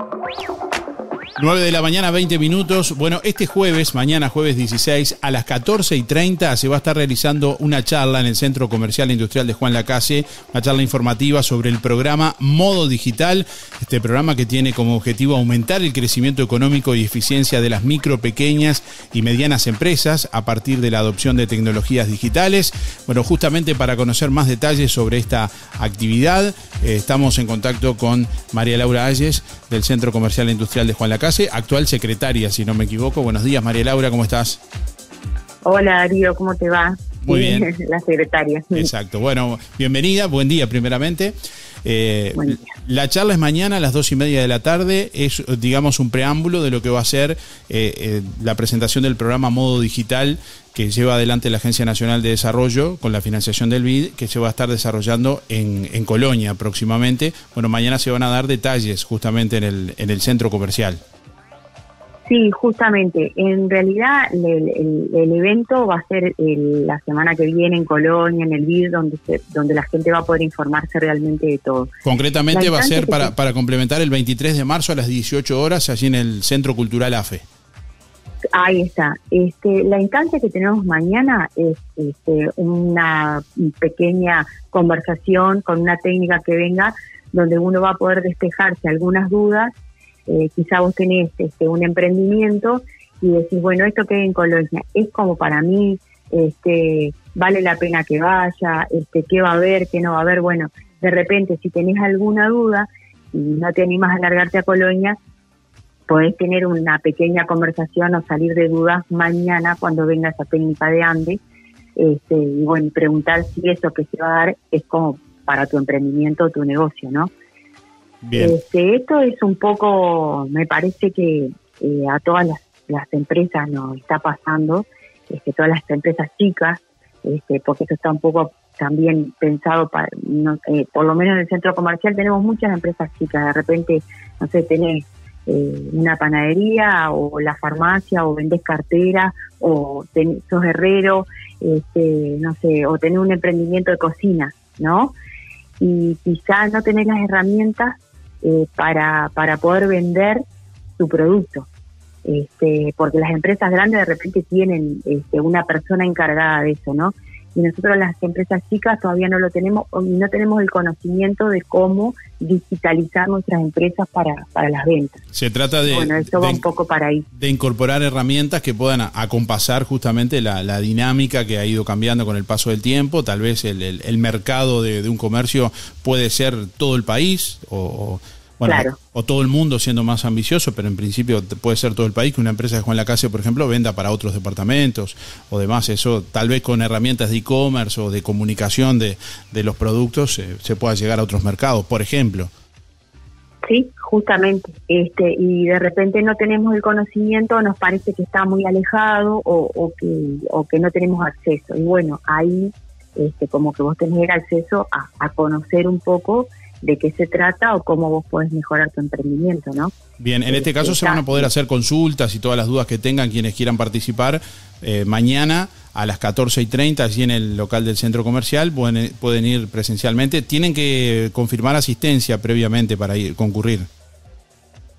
you 9 de la mañana, 20 minutos. Bueno, este jueves, mañana jueves 16, a las 14 y 30 se va a estar realizando una charla en el Centro Comercial e Industrial de Juan Lacase, una charla informativa sobre el programa Modo Digital, este programa que tiene como objetivo aumentar el crecimiento económico y eficiencia de las micro, pequeñas y medianas empresas a partir de la adopción de tecnologías digitales. Bueno, justamente para conocer más detalles sobre esta actividad, eh, estamos en contacto con María Laura Ayes del Centro Comercial e Industrial de Juan Lacase actual secretaria, si no me equivoco. Buenos días, María Laura, ¿cómo estás? Hola, Darío, ¿cómo te va? Muy bien. La secretaria. Exacto. Bueno, bienvenida, buen día primeramente. Eh, la charla es mañana a las dos y media de la tarde. Es, digamos, un preámbulo de lo que va a ser eh, eh, la presentación del programa Modo Digital que lleva adelante la Agencia Nacional de Desarrollo con la financiación del BID, que se va a estar desarrollando en, en Colonia próximamente. Bueno, mañana se van a dar detalles justamente en el, en el centro comercial. Sí, justamente. En realidad el, evento va a ser la semana que viene en Colonia, en el BID, donde, donde la gente va a poder informarse realmente de todo. Concretamente va a ser para, para complementar el 23 de marzo a las 18 horas allí en el Centro Cultural AFE. Ahí está. Este, la instancia que tenemos mañana es este, una pequeña conversación con una técnica que venga donde uno va a poder despejarse algunas dudas eh, quizá vos tenés este, un emprendimiento y decís, bueno, esto que hay en Colonia es como para mí, este, vale la pena que vaya, este, qué va a haber, qué no va a haber. Bueno, de repente, si tenés alguna duda y no te animas a largarte a Colonia, podés tener una pequeña conversación o salir de dudas mañana cuando venga esa técnica de Andes. Este, y bueno, preguntar si eso que se va a dar es como para tu emprendimiento o tu negocio, ¿no? Este, esto es un poco, me parece que eh, a todas las, empresas nos está pasando, este, todas las empresas chicas, este, porque esto está un poco también pensado para, eh, por lo menos en el centro comercial tenemos muchas empresas chicas, de repente, no sé, tenés eh, una panadería o la farmacia o vendés cartera o sos herrero, este, no sé, o tenés un emprendimiento de cocina, ¿no? Y quizás no tenés las herramientas eh, para, para poder vender su producto. Este, porque las empresas grandes de repente tienen este, una persona encargada de eso, ¿no? Y nosotros las empresas chicas todavía no lo tenemos, no tenemos el conocimiento de cómo digitalizar nuestras empresas para, para las ventas. Se trata de, bueno, esto va un poco para ahí. de incorporar herramientas que puedan acompasar justamente la, dinámica que ha ido cambiando con el paso del tiempo. Tal vez el, el, mercado de, de, un comercio puede ser todo el país o bueno, o todo el mundo siendo más ambicioso, pero en principio puede ser todo el país que una empresa de Juan Lacase, por ejemplo, venda para otros departamentos o demás. Eso tal vez con herramientas de e-commerce o de comunicación de, de los productos eh, se pueda llegar a otros mercados, por ejemplo. Sí, justamente. Este, y de repente no tenemos el conocimiento, nos parece que está muy alejado o, o, que, o que no tenemos acceso. Y bueno, ahí este, como que vos tenés el acceso a, a conocer un poco de qué se trata o cómo vos podés mejorar tu emprendimiento, ¿no? Bien, en este caso se van a poder hacer consultas y todas las dudas que tengan quienes quieran participar eh, mañana a las 14 y 30 allí en el local del centro comercial, pueden, pueden ir presencialmente. Tienen que confirmar asistencia previamente para ir, concurrir.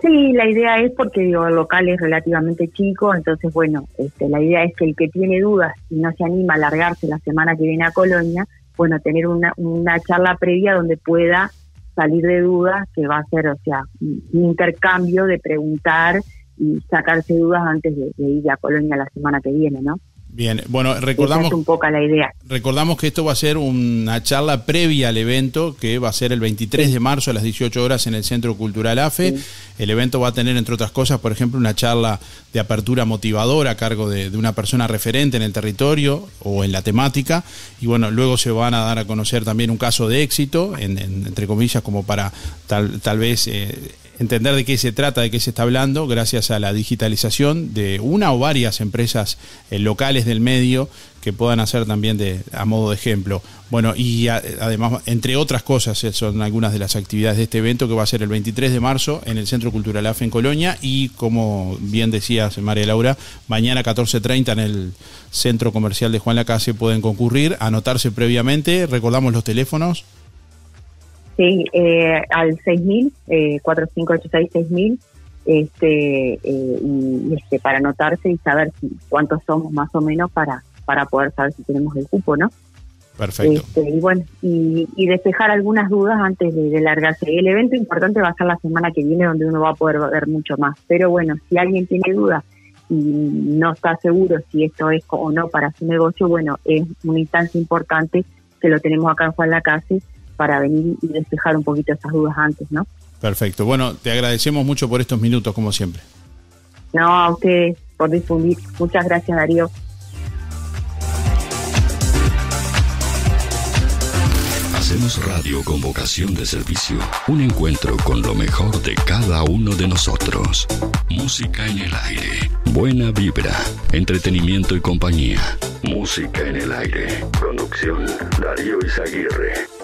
Sí, la idea es porque digo, el local es relativamente chico, entonces bueno, este, la idea es que el que tiene dudas y no se anima a largarse la semana que viene a Colonia, bueno, tener una, una charla previa donde pueda salir de dudas, que va a ser, o sea, un intercambio de preguntar y sacarse dudas antes de, ir a Colonia la semana que viene, ¿no? Bien, bueno, recordamos un poco la idea. Recordamos que esto va a ser una charla previa al evento que va a ser el 23 de marzo a las 18 horas en el Centro Cultural AFE. El evento va a tener, entre otras cosas, por ejemplo, una charla de apertura motivadora a cargo de, una persona referente en el territorio o en la temática. Y bueno, luego se van a dar a conocer también un caso de éxito, entre comillas, como para tal, tal vez eh, entender de qué se trata, de qué se está hablando, gracias a la digitalización de una o varias empresas eh, locales del medio que puedan hacer también de, a modo de ejemplo. Bueno, y además, entre otras cosas, eh, son algunas de las actividades de este evento que va a ser el 23 de marzo en el Centro Cultural AFE en Colonia y, como bien decías, María Laura, mañana 14.30 en el Centro Comercial de Juan Lacase pueden concurrir, anotarse previamente, recordamos los teléfonos. Sí, eh, al 6000, eh, 4586-6000, este, eh, y, este, para anotarse y saber si, cuántos somos más o menos para, para poder saber si tenemos el cupo, ¿no? Perfecto. Este, y bueno, y, despejar algunas dudas antes de, largarse. El evento importante va a ser la semana que viene, donde uno va a poder ver mucho más. Pero bueno, si alguien tiene dudas y no está seguro si esto es o no para su negocio, bueno, es una instancia importante que lo tenemos acá en Juan Lacase para venir y despejar un poquito esas dudas antes, ¿no? Perfecto. Bueno, te agradecemos mucho por estos minutos, como siempre. No, a ustedes por difundir. Muchas gracias, Darío. Hacemos radio con vocación de servicio. Un encuentro con lo mejor de cada uno de nosotros. Música en el aire. Buena vibra. Entretenimiento y compañía. Música en el aire. Producción Darío Izaguirre.